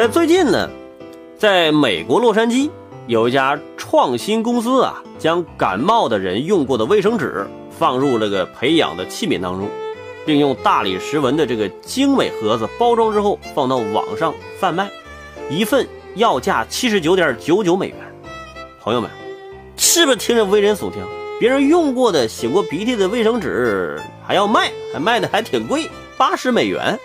在，最近呢，在美国洛杉矶有一家创新公司啊，将感冒的人用过的卫生纸放入这个培养的器皿当中，并用大理石纹的这个精美盒子包装之后放到网上贩卖，一份要价七十九点九九美元。朋友们，是不是听着危人耸听？别人用过的、擤过鼻涕的卫生纸还要卖，还卖的还挺贵，八十美元。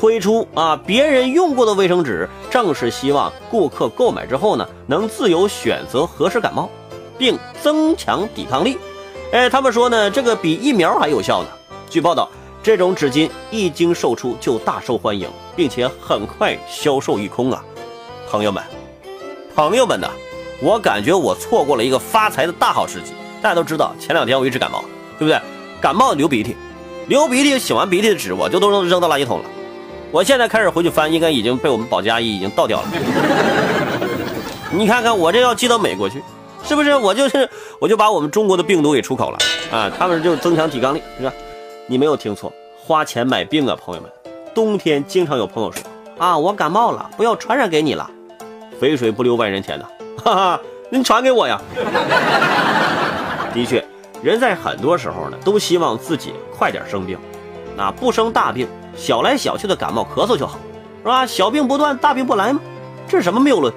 推出啊，别人用过的卫生纸，正是希望顾客购买之后呢，能自由选择合适感冒，并增强抵抗力。哎，他们说呢，这个比疫苗还有效呢。据报道，这种纸巾一经售出就大受欢迎，并且很快销售一空啊。朋友们，朋友们呐，我感觉我错过了一个发财的大好时机。大家都知道，前两天我一直感冒，对不对？感冒流鼻涕，流鼻涕擤完鼻涕的纸，我就都扔扔到垃圾桶了。我现在开始回去翻，应该已经被我们保洁阿姨已经倒掉了。你看看我这要寄到美国去，是不是？我就是我就把我们中国的病毒给出口了啊！他们就增强抵抗力，是吧？你没有听错，花钱买病啊，朋友们。冬天经常有朋友说啊，我感冒了，不要传染给你了。肥水不流外人田呐，哈哈，您传给我呀。的确，人在很多时候呢，都希望自己快点生病，啊不生大病。小来小去的感冒咳嗽就好，是吧？小病不断，大病不来吗？这是什么谬论？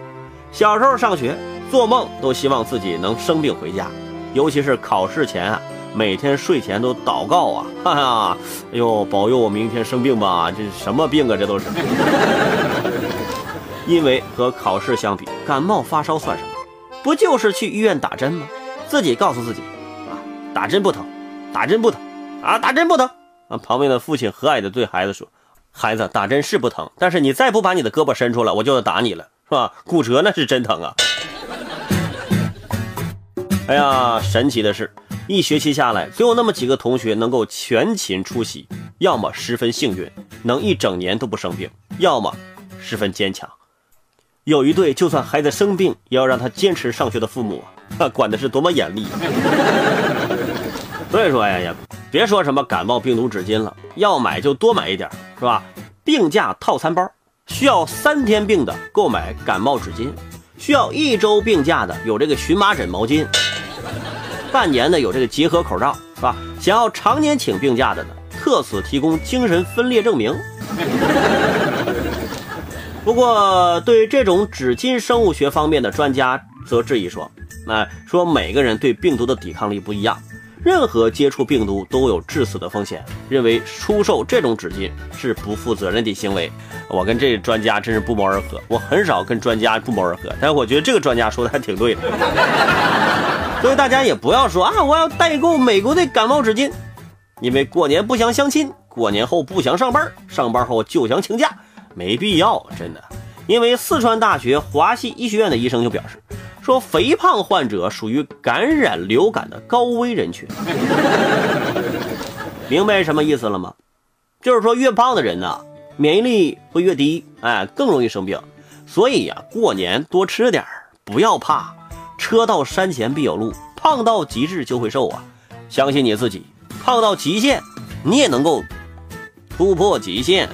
小时候上学，做梦都希望自己能生病回家，尤其是考试前啊，每天睡前都祷告啊，哈哈，哎呦，保佑我明天生病吧！这是什么病啊？这都是。因为和考试相比，感冒发烧算什么？不就是去医院打针吗？自己告诉自己，啊，打针不疼，打针不疼，啊，打针不疼。旁边的父亲和蔼地对孩子说：“孩子，打针是不疼，但是你再不把你的胳膊伸出来，我就要打你了，是吧？骨折那是真疼啊！”哎呀，神奇的是，一学期下来，只有那么几个同学能够全勤出席，要么十分幸运，能一整年都不生病，要么十分坚强。有一对就算孩子生病也要让他坚持上学的父母，啊，管的是多么严厉！所以说，哎呀。别说什么感冒病毒纸巾了，要买就多买一点，是吧？病假套餐包，需要三天病的购买感冒纸巾，需要一周病假的有这个荨麻疹毛巾，半年的有这个结合口罩，是吧？想要常年请病假的呢，特此提供精神分裂证明。不过，对于这种纸巾生物学方面的专家则质疑说，那说每个人对病毒的抵抗力不一样。任何接触病毒都有致死的风险，认为出售这种纸巾是不负责任的行为。我跟这专家真是不谋而合。我很少跟专家不谋而合，但是我觉得这个专家说的还挺对的。所以大家也不要说啊，我要代购美国的感冒纸巾，因为过年不想相亲，过年后不想上班，上班后就想请假，没必要，真的。因为四川大学华西医学院的医生就表示。说肥胖患者属于感染流感的高危人群，明白什么意思了吗？就是说越胖的人呢，免疫力会越低，哎，更容易生病。所以呀，过年多吃点不要怕。车到山前必有路，胖到极致就会瘦啊！相信你自己，胖到极限，你也能够突破极限。